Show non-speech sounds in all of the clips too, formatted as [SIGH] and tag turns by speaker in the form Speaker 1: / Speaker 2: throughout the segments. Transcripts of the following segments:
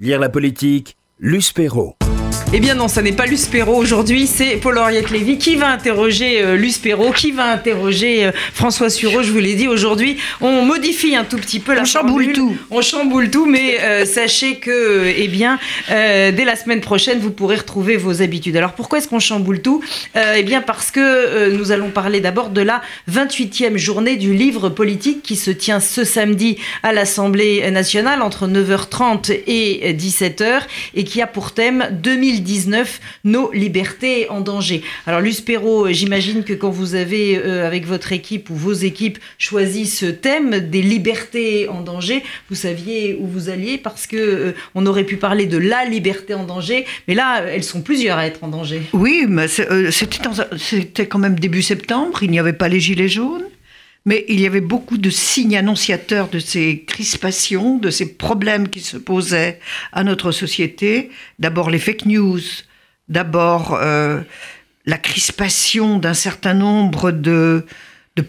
Speaker 1: Lire la politique, Luce Perrault.
Speaker 2: Eh bien non, ça n'est pas Luce Perrault aujourd'hui, c'est Paul-Henriette Lévy qui va interroger euh, Luce Perrault, qui va interroger euh, François Sureau, je vous l'ai dit aujourd'hui. On modifie un tout petit peu la
Speaker 3: On chamboule
Speaker 2: formule.
Speaker 3: tout.
Speaker 2: On chamboule tout, mais euh, sachez que, euh, eh bien, dès la semaine prochaine, vous pourrez retrouver vos habitudes. Alors pourquoi est-ce qu'on chamboule tout? Eh bien parce que nous allons parler d'abord de la 28e journée du livre politique qui se tient ce samedi à l'Assemblée nationale entre 9h30 et 17h et qui a pour thème 2019 nos libertés en danger. Alors Luce Perrault, j'imagine que quand vous avez euh, avec votre équipe ou vos équipes choisi ce thème des libertés en danger, vous saviez où vous alliez parce que euh, on aurait pu parler de la liberté en danger, mais là elles sont plusieurs à être en danger.
Speaker 3: Oui, mais euh, c'était quand même début septembre, il n'y avait pas les gilets jaunes, mais il y avait beaucoup de signes annonciateurs de ces crispations, de ces problèmes qui se posaient à notre société. D'abord les fake news, d'abord euh, la crispation d'un certain nombre de,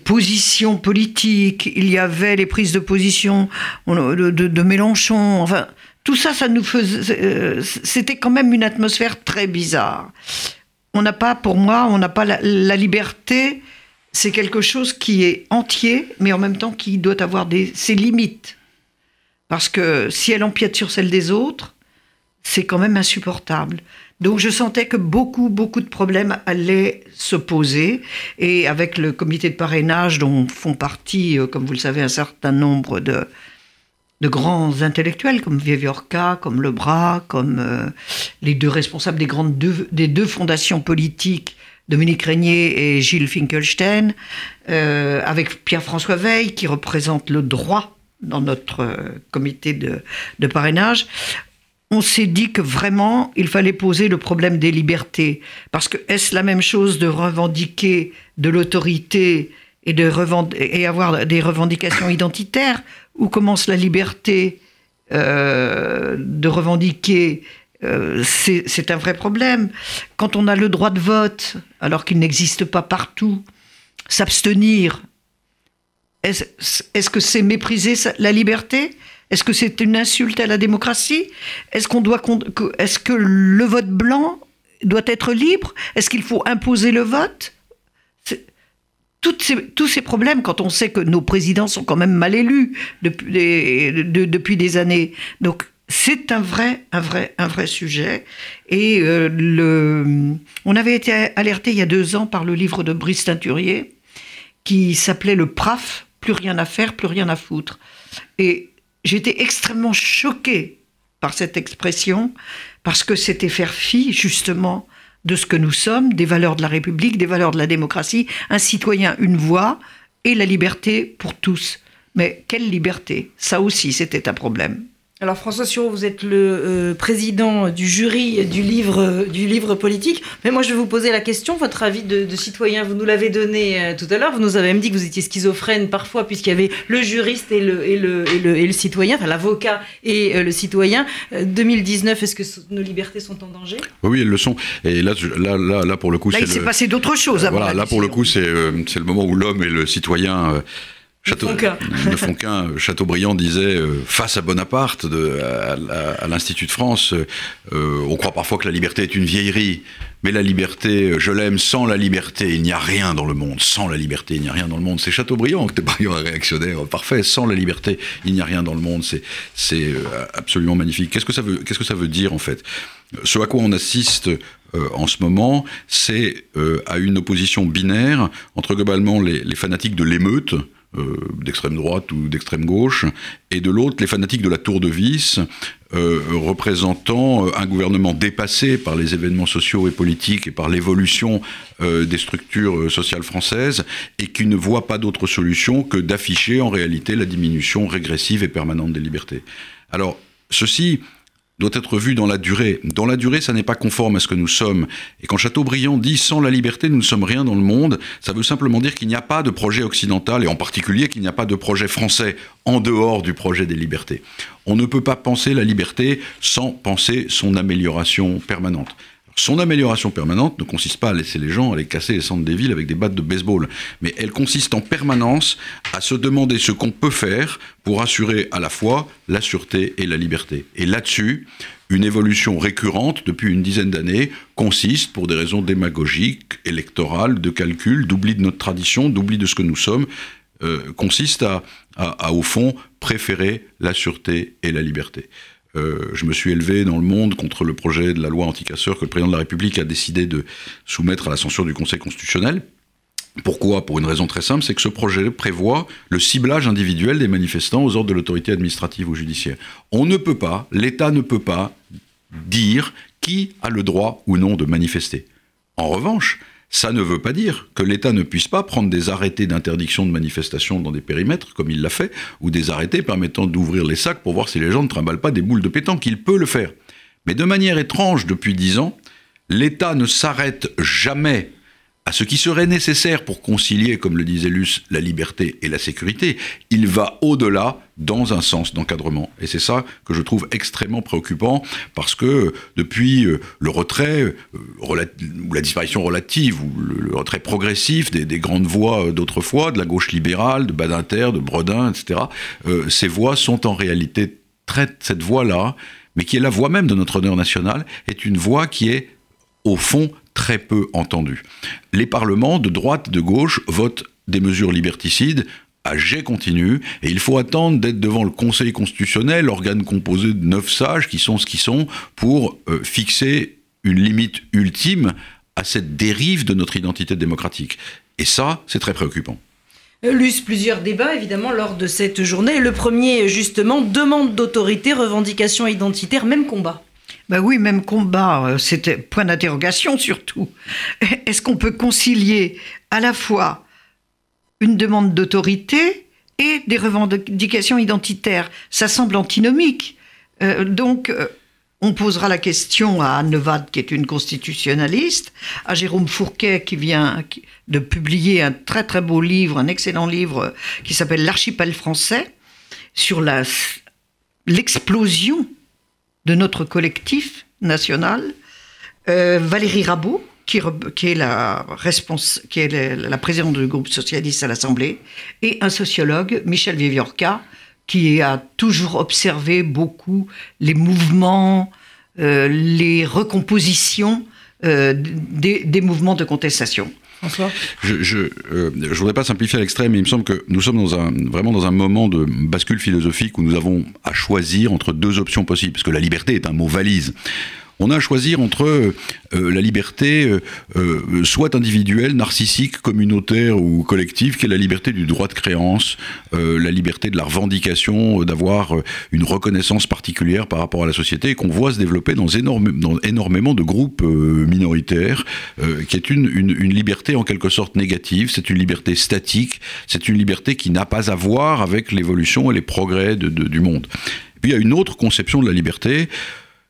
Speaker 3: positions politiques. Il y avait les prises de position on- de, Mélenchon, enfin... Tout ça, ça nous faisait, euh, c'était quand même une atmosphère très bizarre on n'a pas, pour moi, on n'a pas la liberté. C'est quelque chose qui est entier, mais en même temps qui doit avoir des, ses limites. Parce que si elle empiète sur celle des autres, c'est quand même insupportable. Donc je sentais que beaucoup, beaucoup de problèmes allaient se poser. Et avec le comité de parrainage dont font partie, euh, comme vous le savez, un certain nombre de, de grands intellectuels comme Viviorca, comme Lebras, comme euh, les deux responsables des, grandes des deux fondations politiques, Dominique Régnier et Gilles Finkelstein, euh, avec Pierre-François Veil qui représente le droit dans notre euh, comité de, parrainage. On s'est dit que vraiment, il fallait poser le problème des libertés. Parce que est-ce la même chose de revendiquer de l'autorité et, de revend- et avoir des revendications identitaires? Où commence la liberté euh, de revendiquer euh, c'est un vrai problème. Quand on a le droit de vote, alors qu'il n'existe pas partout, s'abstenir, est-ce que c'est mépriser la liberté? Est-ce que c'est une insulte à la démocratie? Est-ce con- que- le vote blanc doit être libre? Est-ce qu'il faut imposer le vote? Tous ces problèmes, quand on sait que nos présidents sont quand même mal élus depuis depuis des années, donc c'est un vrai, un vrai, un vrai sujet. Et euh, on avait été alerté il y a deux ans par le livre de Brice Teinturier qui s'appelait le PRAF, plus rien à faire, plus rien à foutre. Et j'étais extrêmement choquée par cette expression, parce que c'était faire fi, justement, de ce que nous sommes, des valeurs de la République, des valeurs de la démocratie, un citoyen, une voix, et la liberté pour tous. Mais quelle liberté? Ça aussi, c'était un problème.
Speaker 2: Alors François Sureau, vous êtes le euh, président du jury du livre, du livre politique. Mais moi, je vais vous poser la question, votre avis de, de citoyen, vous nous l'avez donné euh, tout à l'heure. Vous nous avez même dit que vous étiez schizophrène parfois, puisqu'il y avait le juriste et le, et le, et le, et le citoyen, enfin l'avocat et euh, le citoyen. Euh, 2019, est-ce que so- nos libertés sont en danger?
Speaker 4: Oui, oui, elles le sont. Et là, je- là, là, là pour le coup,
Speaker 3: Là, il s'est passé d'autres choses. mon
Speaker 4: Voilà, là pour le coup, c'est euh, c'est le moment où l'homme et le citoyen. Euh, Château,
Speaker 2: font qu'un.
Speaker 4: ne font qu'un. Chateaubriand disait euh, face à Bonaparte de, à, à- à l'Institut de France, euh, on croit parfois que la liberté est une vieillerie, mais la liberté, je l'aime. Sans la liberté, il n'y a rien dans le monde. Sans la liberté, il n'y a rien dans le monde. C'est Chateaubriand, Chateaubriand un réactionnaire parfait. Sans la liberté, il n'y a rien dans le monde. C'est c'est absolument magnifique. Qu'est-ce que ça veut Qu'est-ce que ça veut dire en fait? Ce à quoi on assiste euh, en ce moment, c'est euh, à une opposition binaire entre globalement les, les fanatiques de l'émeute, euh, d'extrême droite ou d'extrême gauche, et de l'autre les fanatiques de la tour de vis, euh, représentant euh, un gouvernement dépassé par les événements sociaux et politiques et par l'évolution des structures sociales françaises, et qui ne voit pas d'autre solution que d'afficher en réalité la diminution régressive et permanente des libertés. Alors, ceci doit être vu dans la durée. Dans la durée, ça n'est pas conforme à ce que nous sommes. Et quand Chateaubriand dit sans la liberté, nous ne sommes rien dans le monde, ça veut simplement dire qu'il n'y a pas de projet occidental, et en particulier qu'il n'y a pas de projet français en dehors du projet des libertés. On ne peut pas penser la liberté sans penser son amélioration permanente. Son amélioration permanente ne consiste pas à laisser les gens aller casser les centres des villes avec des battes de baseball, mais elle consiste en permanence à se demander ce qu'on peut faire pour assurer à la fois la sûreté et la liberté. Et là-dessus, une évolution récurrente depuis une dizaine d'années consiste, pour des raisons démagogiques, électorales, de calcul, d'oubli de notre tradition, d'oubli de ce que nous sommes, euh, consiste à, au fond, préférer la sûreté et la liberté. Euh, je me suis élevé dans le monde contre le projet de la loi anticasseur que le président de la République a décidé de soumettre à la censure du Conseil constitutionnel. Pourquoi? Pour une raison très simple, c'est que ce projet prévoit le ciblage individuel des manifestants aux ordres de l'autorité administrative ou judiciaire. On ne peut pas, l'État ne peut pas dire qui a le droit ou non de manifester. En revanche, ça ne veut pas dire que l'État ne puisse pas prendre des arrêtés d'interdiction de manifestation dans des périmètres, comme il l'a fait, ou des arrêtés permettant d'ouvrir les sacs pour voir si les gens ne trimballent pas des boules de pétanque. Il peut le faire. Mais de manière étrange, depuis dix ans, l'État ne s'arrête jamais à ce qui serait nécessaire pour concilier, comme le disait Luce, la liberté et la sécurité, il va au-delà dans un sens d'encadrement. Et c'est ça que je trouve extrêmement préoccupant, parce que depuis euh, le retrait, euh, ou la disparition relative, ou le retrait progressif des, grandes voix euh, d'autrefois, de la gauche libérale, de Badinter, de Bredin, etc., ces voix sont en réalité très... Cette voix-là, mais qui est la voix même de notre honneur national, est une voix qui est, au fond, très peu entendu. Les parlements de droite de gauche votent des mesures liberticides à jet continu, et il faut attendre d'être devant le Conseil constitutionnel, organe composé de neuf sages qui sont ce qu'ils sont, pour euh, fixer une limite ultime à cette dérive de notre identité démocratique. Et ça, c'est très préoccupant.
Speaker 2: Euh, Luce, plusieurs débats évidemment lors de cette journée. Le premier, justement, demande d'autorité, revendication identitaire, même combat.
Speaker 3: Ben oui, même combat, euh, c'était point d'interrogation surtout. [LAUGHS] Est-ce qu'on peut concilier à la fois une demande d'autorité et des revendications identitaires? Ça semble antinomique. Euh, donc, euh, on posera la question à Anne Levade, qui est une constitutionnaliste, à Jérôme Fourquet, qui vient de publier un très très beau livre, un excellent livre, qui s'appelle L'archipel français, sur l'explosion de notre collectif national, euh, Valérie Rabault, qui, est, la, qui est la, présidente du groupe socialiste à l'Assemblée, et un sociologue, Michel Viviorca, qui a toujours observé beaucoup les mouvements, euh, les recompositions euh, des, mouvements de contestation.
Speaker 4: Je je, euh, je voudrais pas simplifier à l'extrême, mais il me semble que nous sommes dans un, vraiment dans un moment de bascule philosophique où nous avons à choisir entre deux options possibles, parce que la liberté est un mot valise on a à choisir entre euh, la liberté euh, soit individuelle, narcissique, communautaire ou collective, qui est la liberté du droit de créance, la liberté de la revendication, d'avoir une reconnaissance particulière par rapport à la société, et qu'on voit se développer dans, dans énormément de groupes minoritaires, qui est une, une, liberté en quelque sorte négative, c'est une liberté statique, c'est une liberté qui n'a pas à voir avec l'évolution et les progrès de, du monde. puis il y a une autre conception de la liberté,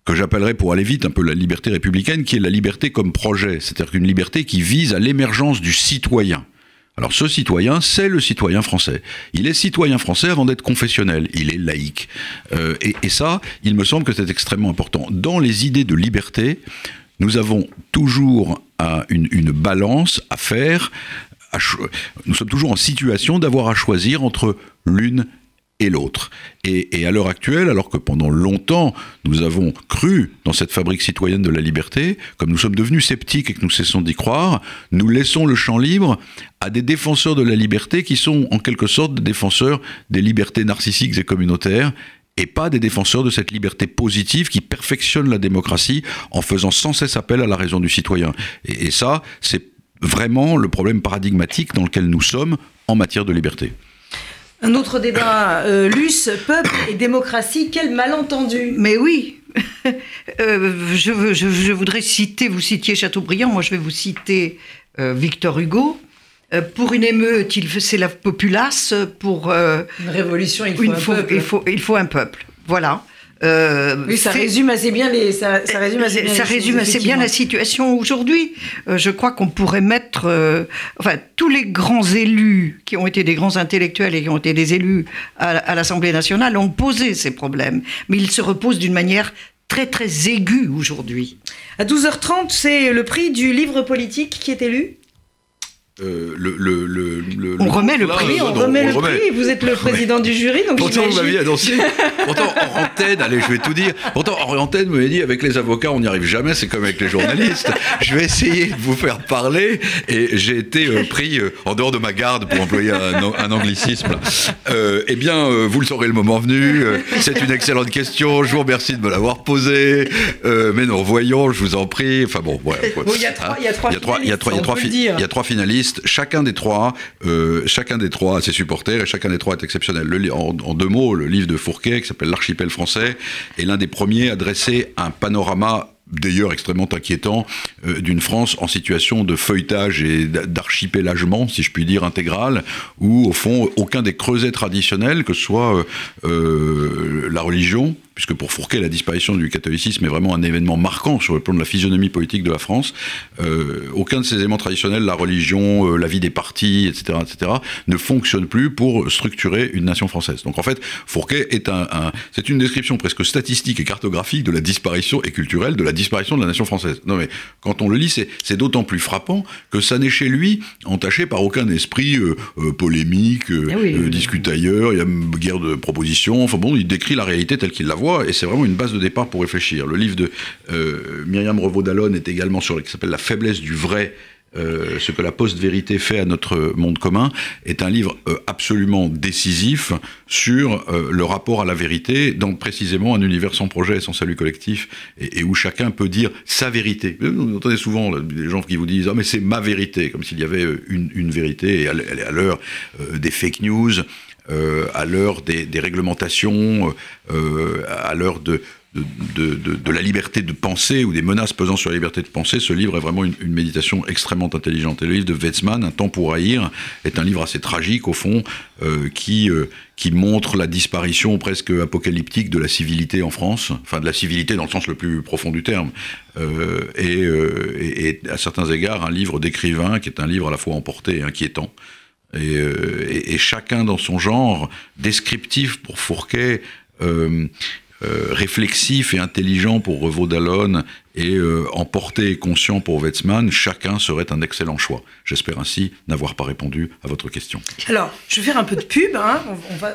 Speaker 4: que j'appellerais pour aller vite un peu la liberté républicaine, qui est la liberté comme projet, c'est-à-dire une liberté qui vise à l'émergence du citoyen. Alors ce citoyen, c'est le citoyen français. Il est citoyen français avant d'être confessionnel, il est laïque. Euh, et, ça, il me semble que c'est extrêmement important. Dans les idées de liberté, nous avons toujours une balance à faire. nous sommes toujours en situation d'avoir à choisir entre l'une et l'autre. Et, à l'heure actuelle, alors que pendant longtemps, nous avons cru dans cette fabrique citoyenne de la liberté, comme nous sommes devenus sceptiques et que nous cessons d'y croire, nous laissons le champ libre à des défenseurs de la liberté qui sont en quelque sorte des défenseurs des libertés narcissiques et communautaires et pas des défenseurs de cette liberté positive qui perfectionne la démocratie en faisant sans cesse appel à la raison du citoyen. et ça, c'est vraiment le problème paradigmatique dans lequel nous sommes en matière de liberté.
Speaker 2: Un autre débat, euh, Luce, peuple et démocratie, quel malentendu
Speaker 3: Mais oui [LAUGHS] euh, je, je, voudrais citer, vous citiez Chateaubriand, moi je vais vous citer euh, Victor Hugo. pour une émeute, il c'est la populace. Pour
Speaker 2: une révolution, il faut, un peuple.
Speaker 3: Il faut, il faut un peuple. Voilà.
Speaker 2: Euh, oui, ça résume assez bien les. Ça, résume assez
Speaker 3: bien, ça résume assez bien la situation aujourd'hui. Euh, je crois qu'on pourrait mettre, euh, enfin, tous les grands élus qui ont été des grands intellectuels et qui ont été des élus à, à l'Assemblée nationale ont posé ces problèmes, mais ils se reposent d'une manière très très aigu aujourd'hui.
Speaker 2: À 12h30, c'est le prix du livre politique qui est élu
Speaker 4: euh, le, le, le, le-
Speaker 3: On remet le prix,
Speaker 2: on
Speaker 4: non,
Speaker 2: remet le
Speaker 4: remet.
Speaker 2: prix. Vous êtes le [LAUGHS] président du jury, donc
Speaker 4: Pourtant, vous m'aviez annoncé. [LAUGHS] Pourtant, en antenne, allez, je vais tout dire. Pourtant, en antenne, vous m'avez dit, avec les avocats, on n'y arrive jamais, c'est comme avec les journalistes. [LAUGHS] Je vais essayer de vous faire parler. Et j'ai été euh, pris euh, en dehors de ma garde, pour employer un, un anglicisme. eh bien, vous le saurez le moment venu. C'est une excellente question. Je vous remercie de me l'avoir posée. Mais non, voyons, je vous en prie. Enfin bon, voilà.
Speaker 2: Bon, il y a trois- il y a trois
Speaker 4: il y a trois, il y a trois, il y a
Speaker 2: finalistes,
Speaker 4: euh, chacun des trois a ses supporters et chacun des trois est exceptionnel. En, deux mots, le livre de Fourquet qui s'appelle L'archipel français est l'un des premiers à dresser un panorama d'ailleurs extrêmement inquiétant euh, d'une France en situation de feuilletage et d'a- d'archipélagement, si je puis dire, intégral, où au fond aucun des creusets traditionnels, que ce soit euh, la religion, puisque pour Fourquet la disparition du catholicisme est vraiment un événement marquant sur le plan de la physionomie politique de la France, euh, aucun de ces éléments traditionnels, la religion, euh, la vie des partis, etc., etc., ne fonctionne plus pour structurer une nation française. Donc en fait, Fourquet est un, un- c'est une description presque statistique et cartographique de la disparition et culturelle de la disparition de la nation française. Non mais quand on le lit, c'est, d'autant plus frappant que ça n'est chez lui entaché par aucun esprit euh, polémique,
Speaker 2: Ah oui, oui.
Speaker 4: discute ailleurs, il y a guerre de propositions. Enfin bon, il décrit la réalité telle qu'il la voit et c'est vraiment une base de départ pour réfléchir. Le livre de euh, Myriam Revaud-Dallon est également sur qui s'appelle La faiblesse du vrai. euh, ce que la post-vérité fait à notre monde commun est un livre euh, absolument décisif sur le rapport à la vérité dans précisément un univers sans projet et sans salut collectif et, où chacun peut dire sa vérité. Vous entendez souvent des gens qui vous disent ah mais c'est ma vérité comme s'il y avait une, vérité et elle est à l'heure des fake news à l'heure des, réglementations, euh, à l'heure de, la liberté de penser ou des menaces pesant sur la liberté de penser, ce livre est vraiment une, méditation extrêmement intelligente. Et le livre de Wetzmann, Un temps pour haïr, est un livre assez tragique au fond, euh, qui, euh, montre la disparition presque apocalyptique de la civilité en France, enfin de la civilité dans le sens le plus profond du terme, Euh, euh, et à certains égards un livre d'écrivain qui est un livre à la fois emporté et inquiétant. Et, euh, et chacun dans son genre, descriptif pour Fourquet, euh, euh, réflexif et intelligent pour Revaud-Dallon et euh, emporté et conscient pour Wetzmann, chacun serait un excellent choix. J'espère ainsi n'avoir pas répondu à votre question.
Speaker 2: Alors, je vais faire un peu de pub. hein.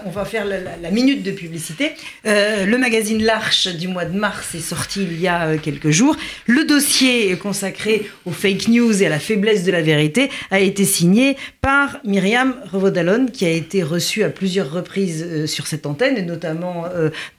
Speaker 2: On, va, faire la, minute de publicité. Euh, le magazine L'Arche du mois de mars est sorti il y a euh, quelques jours. Le dossier consacré aux fake news et à la faiblesse de la vérité a été signé par Myriam Revaudalon, qui a été reçue à plusieurs reprises euh, sur cette antenne, et notamment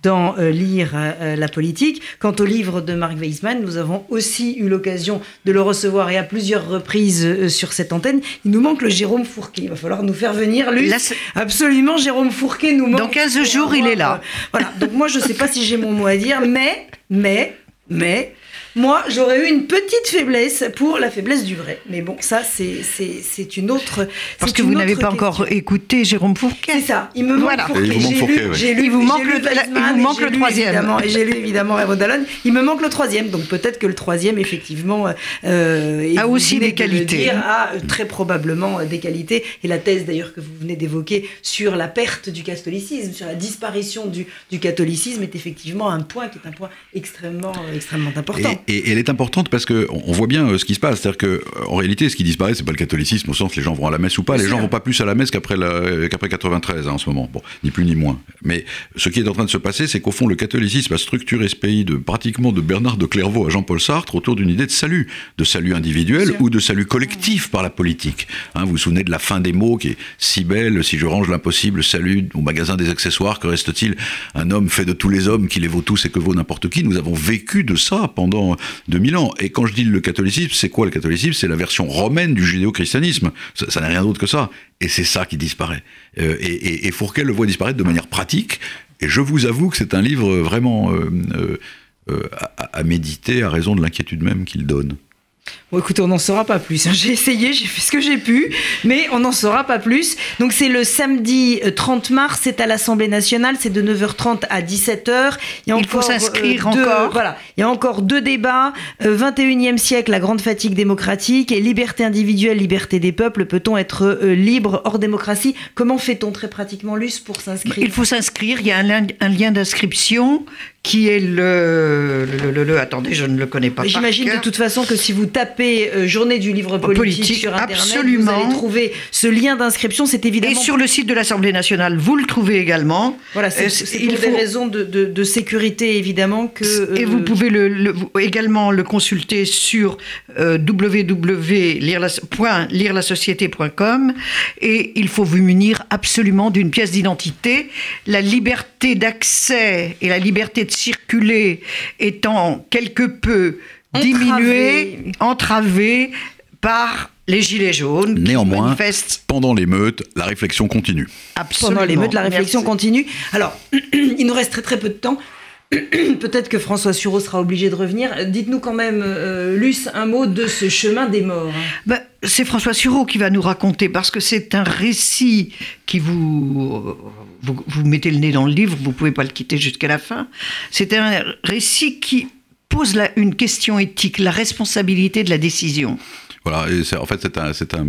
Speaker 2: dans Lire la politique. Quant au livre de Marc Weismann, nous avons aussi eu l'occasion de le recevoir et à plusieurs reprises euh, sur cette antenne. Il nous manque le Jérôme Fourquet. Il va falloir nous faire venir, lui.
Speaker 3: Là,
Speaker 2: Absolument, Jérôme Fourquet nous manque.
Speaker 3: Dans 15
Speaker 2: pour
Speaker 3: jours, il est là.
Speaker 2: voilà, donc moi, je ne sais pas si j'ai mon mot à dire, mais, mais, mais, moi, j'aurais eu une petite faiblesse pour la faiblesse du vrai. Mais bon, ça, c'est c'est- c'est une autre.
Speaker 3: Parce que vous n'avez pas encore écouté Jérôme Fourquet.
Speaker 2: C'est ça, il me manque
Speaker 3: Voilà.
Speaker 2: Fourquet.
Speaker 4: Et il vous manque
Speaker 2: J'ai
Speaker 4: Fourquet,
Speaker 2: lu-
Speaker 4: oui.
Speaker 2: j'ai lu-
Speaker 3: Il vous
Speaker 2: j'ai
Speaker 3: manque
Speaker 2: lu
Speaker 3: le-
Speaker 2: Weizmann
Speaker 3: il vous manque
Speaker 2: j'ai
Speaker 3: le
Speaker 2: lu
Speaker 3: troisième.
Speaker 2: évidemment- Et j'ai lu évidemment. Il me manque le troisième, donc peut-être que le troisième, effectivement, euh, et
Speaker 3: A aussi des
Speaker 2: de
Speaker 3: qualités.
Speaker 2: dire, a euh, très probablement euh, des qualités. Et la thèse d'ailleurs que vous venez d'évoquer sur la perte du catholicisme, sur la disparition du, du catholicisme, est effectivement un point qui est un point extrêmement, euh, extrêmement important.
Speaker 4: Et, et- elle est importante parce que on voit bien euh, ce qui se passe, c'est-à-dire que euh, en réalité, ce qui disparaît, c'est pas le catholicisme au sens les gens vont à la messe ou pas. Les gens vont pas plus à la messe qu'après qu'après 93 hein, en ce moment. Bon, ni plus ni moins. Mais ce qui est en train de se passer, c'est qu'au fond, le catholicisme a structuré ce pays de pratiquement de Bernard de Clairvaux à Jean-Paul Sartre autour d'une idée de salut, de salut individuel ou de salut collectif par la politique. Hein, vous vous souvenez de la fin des mots qui est si belle. Si je range l'impossible, salut au magasin des accessoires. Que reste-t-il Un homme fait de tous les hommes qui les vaut tous et que vaut n'importe qui? Nous avons vécu de ça pendant 2000 ans. Et quand je dis le catholicisme, c'est quoi le catholicisme? C'est la version romaine du judéo-christianisme. Ça, n'est rien d'autre que ça. Et c'est ça qui disparaît. Euh, et, et- et Fourquet le voit disparaître de manière pratique. Et je vous avoue que c'est un livre vraiment euh, euh, à méditer à raison de l'inquiétude même qu'il donne.
Speaker 2: Bon, écoutez, on n'en saura pas plus. hein. [LAUGHS] J'ai essayé, j'ai fait ce que j'ai pu, mais on n'en saura pas plus. Donc, c'est le samedi euh, 30 mars, c'est à l'Assemblée nationale, c'est de 9h30 à 17h. Il, y a
Speaker 3: Il faut s'inscrire
Speaker 2: euh, deux-
Speaker 3: encore.
Speaker 2: Voilà, il y a encore deux débats. Euh, 21e siècle, la grande fatigue démocratique et liberté individuelle, liberté des peuples. Peut-on être euh, libre hors démocratie? Comment fait-on très pratiquement, Luce, pour s'inscrire?
Speaker 3: Il faut s'inscrire, il y a un, lien d'inscription qui est le, le, le- le- Attendez, je ne le connais pas.
Speaker 2: J'imagine de toute façon que si vous tapez euh, journée du livre politique,
Speaker 3: Politique,
Speaker 2: sur Internet,
Speaker 3: absolument.
Speaker 2: vous allez trouver ce lien d'inscription. C'est
Speaker 3: Et
Speaker 2: évidemment
Speaker 3: sur le site de l'Assemblée nationale, vous le trouvez également.
Speaker 2: Voilà, c'est
Speaker 3: Euh,
Speaker 2: pour des raisons de, de- de sécurité, évidemment, que...
Speaker 3: Et
Speaker 2: euh,
Speaker 3: vous pouvez le, le- vous- également le consulter sur euh, www.lirelasociété.com et il faut vous munir absolument d'une pièce d'identité. La liberté d'accès et la liberté de circuler étant quelque peu
Speaker 2: Entravée.
Speaker 3: diminuée, entravée par les gilets jaunes. qui
Speaker 4: Néanmoins,
Speaker 3: manifestent
Speaker 4: pendant l'émeute, la réflexion continue.
Speaker 3: absolument.
Speaker 2: pendant l'émeute, la réflexion
Speaker 3: Merci.
Speaker 2: continue. Alors, [CLEARS THROAT] il nous reste très très peu de temps. [CLEARS THROAT] Peut-être que François Sureau sera obligé de revenir. Dites-nous quand même, euh, Luce, un mot de ce chemin des morts.
Speaker 3: Ben, c'est François Sureau qui va nous raconter, parce que c'est un récit qui vous, vous, vous mettez le nez dans le livre, vous pouvez pas le quitter jusqu'à la fin. C'est un récit qui pose la- une question éthique, la responsabilité de la décision.
Speaker 4: Voilà, et en fait, c'est un, un,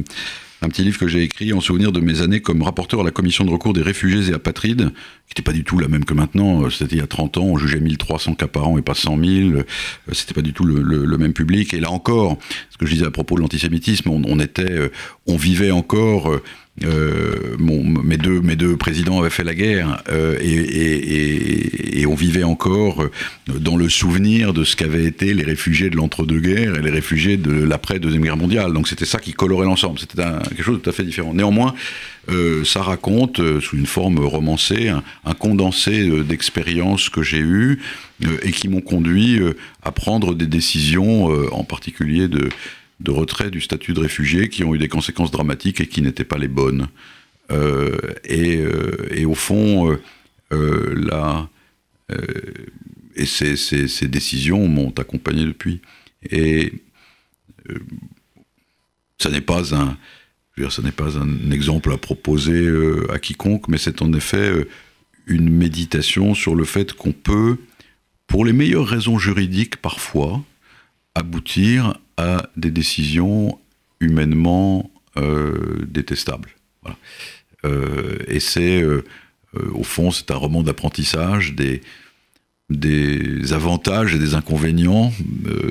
Speaker 4: un petit livre que j'ai écrit en souvenir de mes années comme rapporteur à la commission de recours des réfugiés et apatrides, qui n'était pas du tout la même que maintenant. Euh, C'était il y a 30 ans, on jugeait 1300 cas par an et pas 100 000. Euh, C'était pas du tout le, même public. Et là encore, ce que je disais à propos de l'antisémitisme, on était, euh, on vivait encore. Euh, mes, deux, mes deux présidents avaient fait la guerre euh, et, on vivait encore dans le souvenir de ce qu'avaient été les réfugiés de l'entre-deux-guerres et les réfugiés de l'après-deuxième guerre mondiale. Donc c'était ça qui colorait l'ensemble. C'était quelque chose de tout à fait différent. Néanmoins, euh, ça raconte, sous une forme romancée, un, condensé d'expériences que j'ai eues et qui m'ont conduit à prendre des décisions, en particulier de, de retrait du statut de réfugié, qui ont eu des conséquences dramatiques et qui n'étaient pas les bonnes. Euh, et, euh, et au fond, euh, euh, et ces, ces- décisions m'ont accompagné depuis. Et ça n'est pas un, ça n'est pas un exemple à proposer à quiconque, mais c'est en effet une méditation sur le fait qu'on peut, pour les meilleures raisons juridiques parfois, aboutir à des décisions humainement euh, détestables. Euh, et c'est, euh, au fond, c'est un roman d'apprentissage des, des avantages et des inconvénients,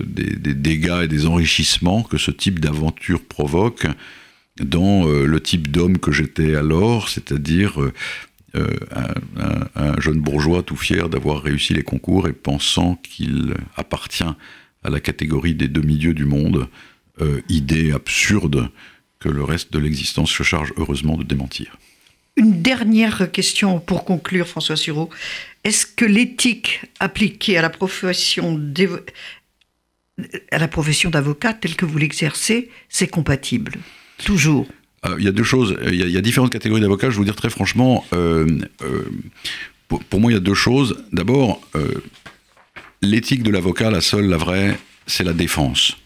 Speaker 4: des, dégâts et des enrichissements que ce type d'aventure provoque dans le type d'homme que j'étais alors, c'est-à-dire un- un jeune bourgeois tout fier d'avoir réussi les concours et pensant qu'il appartient à la catégorie des demi-dieux du monde, euh, idée absurde que le reste de l'existence se charge heureusement de démentir.
Speaker 3: Une dernière question pour conclure, François Sureau. Est-ce que l'éthique appliquée à la profession d'évo- à la profession d'avocat telle que vous l'exercez, c'est compatible? Toujours.
Speaker 4: Euh, Il y a deux choses. Il y a, il y a différentes catégories d'avocats. Je vais vous dire très franchement, euh, euh, pour, pour moi, il y a deux choses. D'abord, euh, l'éthique de l'avocat, la seule, la vraie, c'est la défense.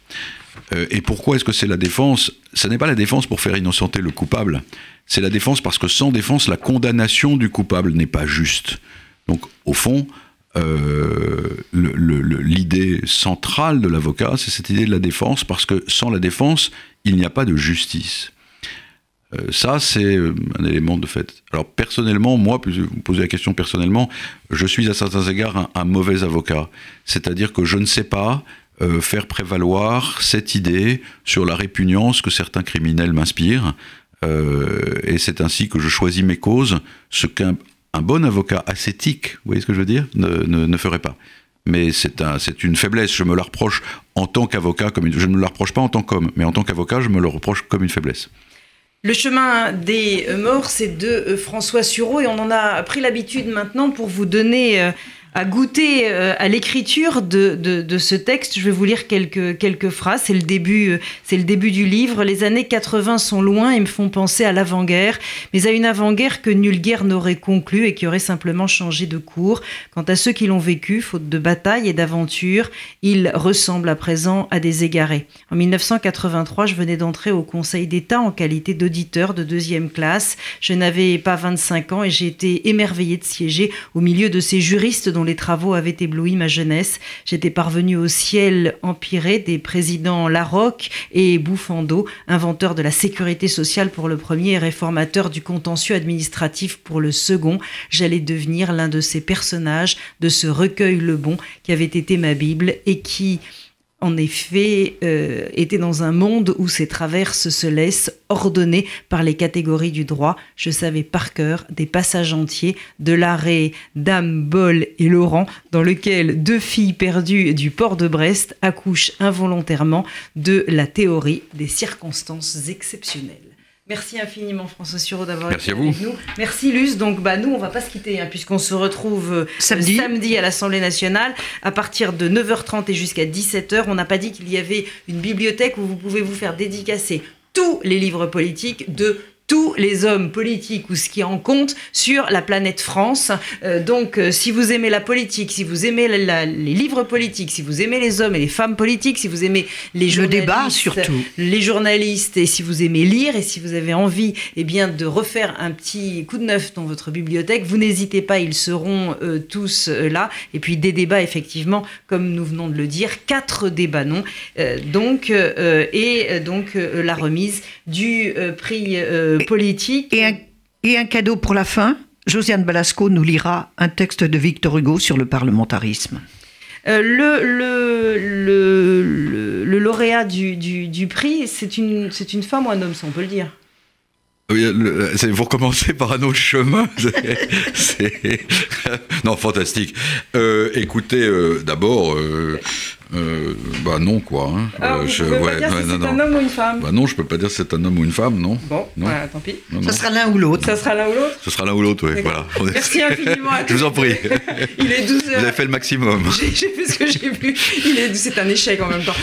Speaker 4: Euh, et pourquoi est-ce que c'est la défense? Ce n'est pas la défense pour faire innocenter le coupable. C'est la défense parce que sans défense, la condamnation du coupable n'est pas juste. Donc, au fond, euh, l'idée centrale de l'avocat, c'est cette idée de la défense, parce que sans la défense, il n'y a pas de justice. Euh, ça, c'est euh, un élément de fait. Alors, personnellement, moi, vous posez la question personnellement, je suis à certains égards un, mauvais avocat. C'est-à-dire que je ne sais pas euh, faire prévaloir cette idée sur la répugnance que certains criminels m'inspirent. Et c'est ainsi que je choisis mes causes, ce qu'un un bon avocat ascétique, vous voyez ce que je veux dire, ne, ferait pas. Mais c'est un, c'est une faiblesse, je me la reproche en tant qu'avocat, je ne me la reproche pas en tant qu'homme, mais en tant qu'avocat, je me le reproche comme une faiblesse.
Speaker 2: Le chemin des euh, morts, c'est de euh, François Sureau et on en a pris l'habitude maintenant pour vous donner euh, à goûter euh, à l'écriture de, de, de, ce texte, je vais vous lire quelques, quelques phrases. C'est le, début, euh, c'est le début du livre. Les années 80 sont loin et me font penser à l'avant-guerre, mais à une avant-guerre que nulle guerre n'aurait conclue et qui aurait simplement changé de cours. Quant à ceux qui l'ont vécu, faute de bataille et d'aventure, ils ressemblent à présent à des égarés. En 1983, je venais d'entrer au Conseil d'État en qualité d'auditeur de deuxième classe. Je n'avais pas 25 ans et j'ai été émerveillé de siéger au milieu de ces juristes dont les travaux avaient ébloui ma jeunesse. J'étais parvenu au ciel empiré des présidents Larocque et Bouffando, inventeurs de la sécurité sociale pour le premier et réformateurs du contentieux administratif pour le second. J'allais devenir l'un de ces personnages de ce recueil Le Bon qui avait été ma Bible et qui en effet, euh, était dans un monde où ces traverses se laissent ordonner par les catégories du droit. Je savais par cœur des passages entiers de l'arrêt Dame, Boll et Laurent, dans lequel deux filles perdues du port de Brest accouchent involontairement de la théorie des circonstances exceptionnelles. Merci infiniment François Sureau d'avoir
Speaker 4: été avec
Speaker 2: nous. Merci Luce. Donc bah nous on va pas se quitter hein, puisqu'on se retrouve euh,
Speaker 3: samedi,
Speaker 2: samedi à l'Assemblée nationale à partir de 9h30 et jusqu'à 17h. On n'a pas dit qu'il y avait une bibliothèque où vous pouvez vous faire dédicacer tous les livres politiques de tous les hommes politiques ou ce qui en compte sur la planète France. Euh, donc, euh, si vous aimez la politique, si vous aimez la, la, les livres politiques, si vous aimez les hommes et les femmes politiques, si vous aimez les
Speaker 3: le
Speaker 2: journalistes,
Speaker 3: débat surtout,
Speaker 2: les journalistes, et si vous aimez lire et si vous avez envie, eh bien, de refaire un petit coup de neuf dans votre bibliothèque, vous n'hésitez pas, ils seront euh, tous euh, là. Et puis des débats, effectivement, comme nous venons de le dire, quatre débats non. Euh, donc et donc la remise du prix politique.
Speaker 3: Et un, et un, cadeau pour la fin. Josiane Balasco nous lira un texte de Victor Hugo sur le parlementarisme.
Speaker 2: Euh, le, le, le, le, lauréat du, du, du prix, c'est une, une femme ou un homme, ça on peut le dire?
Speaker 4: Oui, vous recommencez par un autre chemin. [LAUGHS] [LAUGHS] non, fantastique. Euh, écoutez, euh, d'abord, euh, euh, bah non quoi. Hein.
Speaker 2: Ah, vous je, ouais, pas dire ouais, si c'est un homme ou une femme.
Speaker 4: Bah non, je peux pas dire si c'est un homme ou une femme, non.
Speaker 2: Bon,
Speaker 4: non.
Speaker 2: Voilà, tant pis.
Speaker 3: Non, ça sera l'un ou l'autre.
Speaker 2: Ça sera l'un ou l'autre.
Speaker 4: Ce sera l'un ou l'autre, oui. Voilà.
Speaker 2: Merci infiniment. À [LAUGHS]
Speaker 4: je vous en prie.
Speaker 2: Il est 12 heures.
Speaker 4: Vous avez fait le maximum. [LAUGHS]
Speaker 2: J'ai fait ce que j'ai pu. Il est, c'est un échec en même temps.